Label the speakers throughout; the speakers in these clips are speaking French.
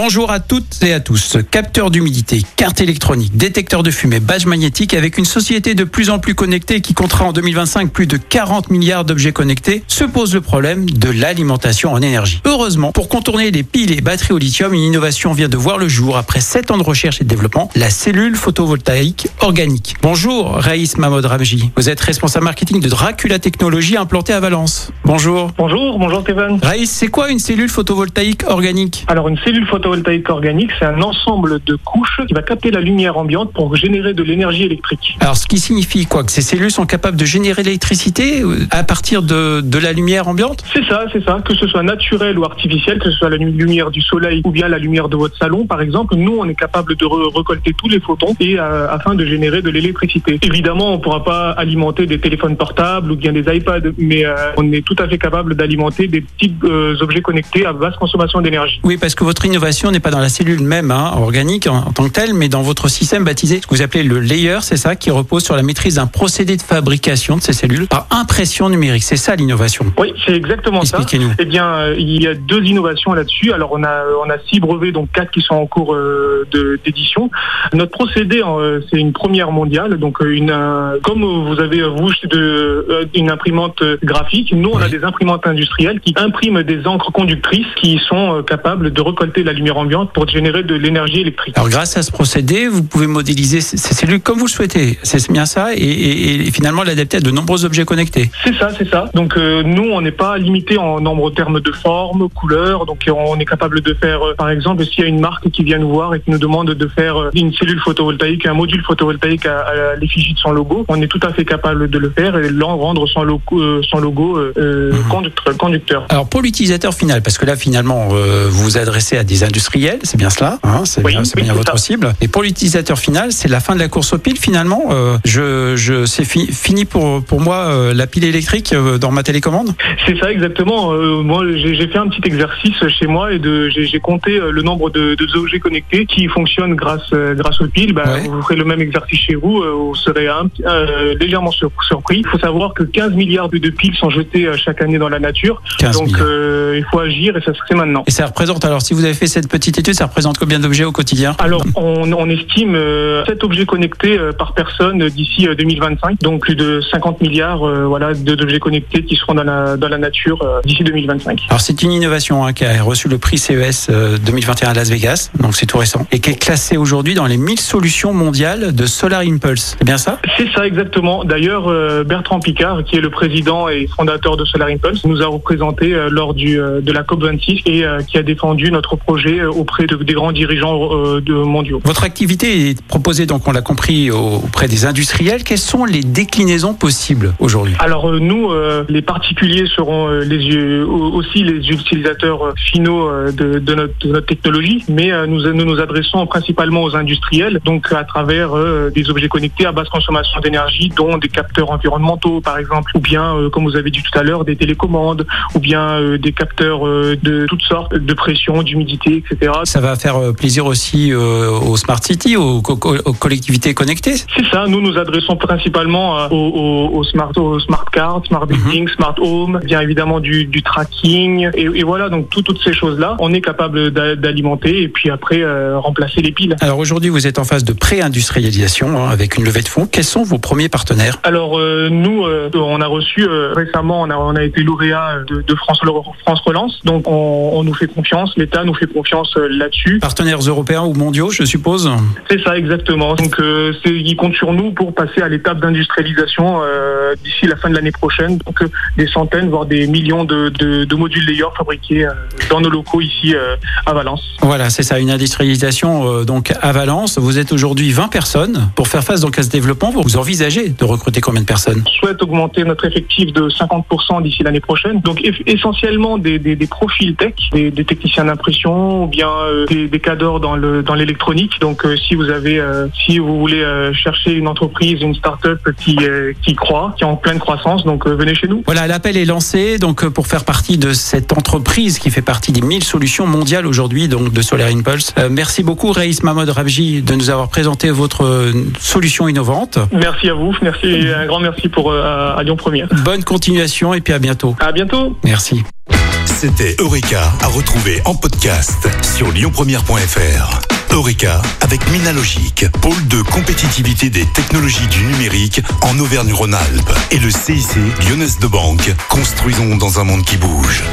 Speaker 1: Bonjour à toutes et à tous. Capteur d'humidité, carte électronique, détecteur de fumée, badge magnétique avec une société de plus en plus connectée qui comptera en 2025 plus de 40 milliards d'objets connectés, se pose le problème de l'alimentation en énergie. Heureusement, pour contourner les piles et batteries au lithium, une innovation vient de voir le jour après 7 ans de recherche et de développement, la cellule photovoltaïque organique. Bonjour Raïs Mahmoud Ramji. Vous êtes responsable marketing de Dracula Technologies implantée à Valence. Bonjour.
Speaker 2: Bonjour, bonjour Kevin.
Speaker 1: Raïs, c'est quoi une cellule photovoltaïque organique?
Speaker 2: Alors une cellule photovoltaïque organique, c'est un ensemble de couches qui va capter la lumière ambiante pour générer de l'énergie électrique.
Speaker 1: Alors, ce qui signifie quoi Que ces cellules sont capables de générer l'électricité euh, à partir de, de la lumière ambiante?
Speaker 2: C'est ça, c'est ça. Que ce soit naturel ou artificiel, que ce soit la lumière du soleil ou bien la lumière de votre salon, par exemple, nous, on est capable de re- récolter tous les photons et euh, afin de générer de l'électricité. Évidemment, on ne pourra pas alimenter des téléphones portables ou bien des iPads, mais euh, on est tout à fait capable d'alimenter des petits euh, objets connectés à basse consommation d'énergie.
Speaker 1: Oui, parce que votre innovation n'est pas dans la cellule même, hein, organique en, en tant que telle, mais dans votre système baptisé, ce que vous appelez le layer, c'est ça, qui repose sur la maîtrise d'un procédé de fabrication de ces cellules par impression numérique. C'est ça l'innovation.
Speaker 2: Oui, c'est exactement ça.
Speaker 1: Expliquez-nous.
Speaker 2: Eh bien, euh, il y a deux innovations là-dessus. Alors, on a on a six brevets, donc quatre qui sont en cours euh, d'édition. Notre procédé, euh, c'est une première mondiale. Donc, une comme vous avez vous de une imprimante graphique, nous on a des imprimantes industrielles qui impriment des encres conductrices qui sont capables de récolter la lumière ambiante pour générer de l'énergie électrique.
Speaker 1: Alors, grâce à ce procédé, vous pouvez modéliser ces cellules comme vous le souhaitez. C'est bien ça, et, et- et finalement l'adapter à de nombreux objets connectés.
Speaker 2: C'est ça, c'est ça. Donc euh, nous, on n'est pas limité en nombre de termes de forme, couleur. Donc euh, on est capable de faire, euh, par exemple, s'il y a une marque qui vient nous voir et qui nous demande de faire une cellule photovoltaïque, un module photovoltaïque à, à l'effigie de son logo, on est tout à fait capable de le faire et l'en rendre son logo, euh, son logo
Speaker 1: Mhm.
Speaker 2: conducteur. conducteur.
Speaker 1: Alors pour l'utilisateur final, parce que là finalement vous vous adressez à des industriels, c'est bien cela, hein, c'est
Speaker 2: Oui,
Speaker 1: bien,
Speaker 2: oui,
Speaker 1: votre
Speaker 2: ça.
Speaker 1: cible. Et pour l'utilisateur final, c'est la fin de la course aux piles finalement. euh, je, je, c'est fi- fini pour pour moi euh, la pile électrique euh, dans ma télécommande?
Speaker 2: C'est ça exactement. Moi, j'ai fait un petit exercice chez moi et j'ai compté le nombre de, de objets connectés qui fonctionnent grâce grâce aux piles. Bah,
Speaker 1: Ouais.
Speaker 2: Vous ferez le même exercice chez vous, vous serez un- légèrement sur- surpris. Il faut savoir que 15 milliards de, piles sont jetées chaque année dans la nature.
Speaker 1: 15
Speaker 2: Donc il faut agir et ça se fait maintenant.
Speaker 1: Et ça représente alors si vous avez fait cette petite étude, ça représente combien d'objets au quotidien
Speaker 2: Alors, on, on estime euh, 7 objets connectés euh, par personne euh, d'ici euh, 2025, donc plus de 50 milliards euh, voilà, d'objets connectés qui seront dans la, dans la nature euh, d'ici 2025.
Speaker 1: Alors c'est une innovation hein, qui a reçu le prix CES euh, 2021 à Las Vegas, donc c'est tout récent, et qui est classée aujourd'hui dans les 1000 solutions mondiales de Solar Impulse. C'est bien ça?
Speaker 2: C'est ça exactement. D'ailleurs, euh, Bertrand Picard, qui est le président et fondateur de Solar Impulse, nous a représenté euh, lors du, euh, de la COP26 et euh, qui a défendu notre projet euh, auprès de, des grands dirigeants euh, de mondiaux.
Speaker 1: Votre activité est proposée, donc on l'a compris, au- auprès des industriels. Quelles sont les déclinaisons possibles aujourd'hui?
Speaker 2: Alors euh, nous, les particuliers seront les aussi les utilisateurs finaux de, de notre, de notre technologie, mais nous, nous nous adressons principalement aux industriels, donc à travers des objets connectés à basse consommation d'énergie, dont des capteurs environnementaux par exemple, ou bien, comme vous avez dit tout à l'heure, des télécommandes, ou bien des capteurs de toutes sortes de pression, d'humidité, etc.
Speaker 1: Ça va faire euh, plaisir aussi euh, aux smart cities, aux, co- co- aux collectivités connectées.
Speaker 2: C'est ça, nous nous adressons principalement euh, aux, aux- aux smart, aux smart cards, smart building, smart home, bien évidemment du, du tracking, et, et voilà, donc tout- toutes ces choses-là, on est capable d'a- d'alimenter et puis après euh, remplacer les piles.
Speaker 1: Alors aujourd'hui, vous êtes en phase de pré-industrialisation hein, avec une levée de fonds. Quels sont vos premiers partenaires?
Speaker 2: Alors euh, nous, euh, on a reçu récemment, on a, on a été lauréat de, de France, France Relance, donc on, on nous fait confiance, l'État nous fait confiance euh, là-dessus.
Speaker 1: Partenaires européens ou mondiaux, je suppose
Speaker 2: C'est ça exactement. Donc euh, ils comptent sur nous pour passer à l'étape d'industrialisation euh, d'ici la fin de l'année prochaine. Donc euh, des centaines, voire des millions de, de, de modules layers fabriqués dans nos locaux ici à Valence.
Speaker 1: Voilà, c'est ça, une industrialisation donc à Valence. Vous êtes aujourd'hui 20 personnes. Pour faire face donc à ce développement, vous envisagez de recruter combien de personnes?
Speaker 2: On souhaite augmenter notre effectif de 50% d'ici l'année prochaine. Donc essentiellement des, des, des profils tech, des, des techniciens d'impression ou bien des, des cadres dans le dans l'électronique. Donc si vous avez si vous voulez chercher une entreprise, une start-up qui qui croit, qui est en pleine croissance, donc venez chez nous.
Speaker 1: Voilà, l'appel est lancé donc pour faire partie de cette entreprise qui fait partie des 1000 solutions mondiales aujourd'hui donc de Solar Impulse. merci beaucoup Reis Mahmoud Rabji de nous avoir présenté votre solution innovante.
Speaker 2: Merci à vous, merci un grand merci pour à Lyon Première.
Speaker 1: Bonne continuation et puis à bientôt.
Speaker 2: À bientôt.
Speaker 1: Merci.
Speaker 3: C'était Eureka à retrouver en podcast sur lyonpremière.fr. Eureka avec Minalogic, pôle de compétitivité des technologies du numérique en Auvergne-Rhône-Alpes et le CIC Lyonnaise de Banque. Construisons dans un monde qui bouge.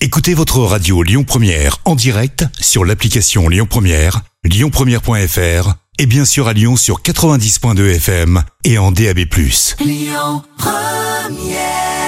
Speaker 3: Écoutez votre radio Lyon Première en direct sur l'application Lyon Première, lyonpremière.fr et bien sûr à Lyon sur 90.2 FM et en DAB+. Lyon Première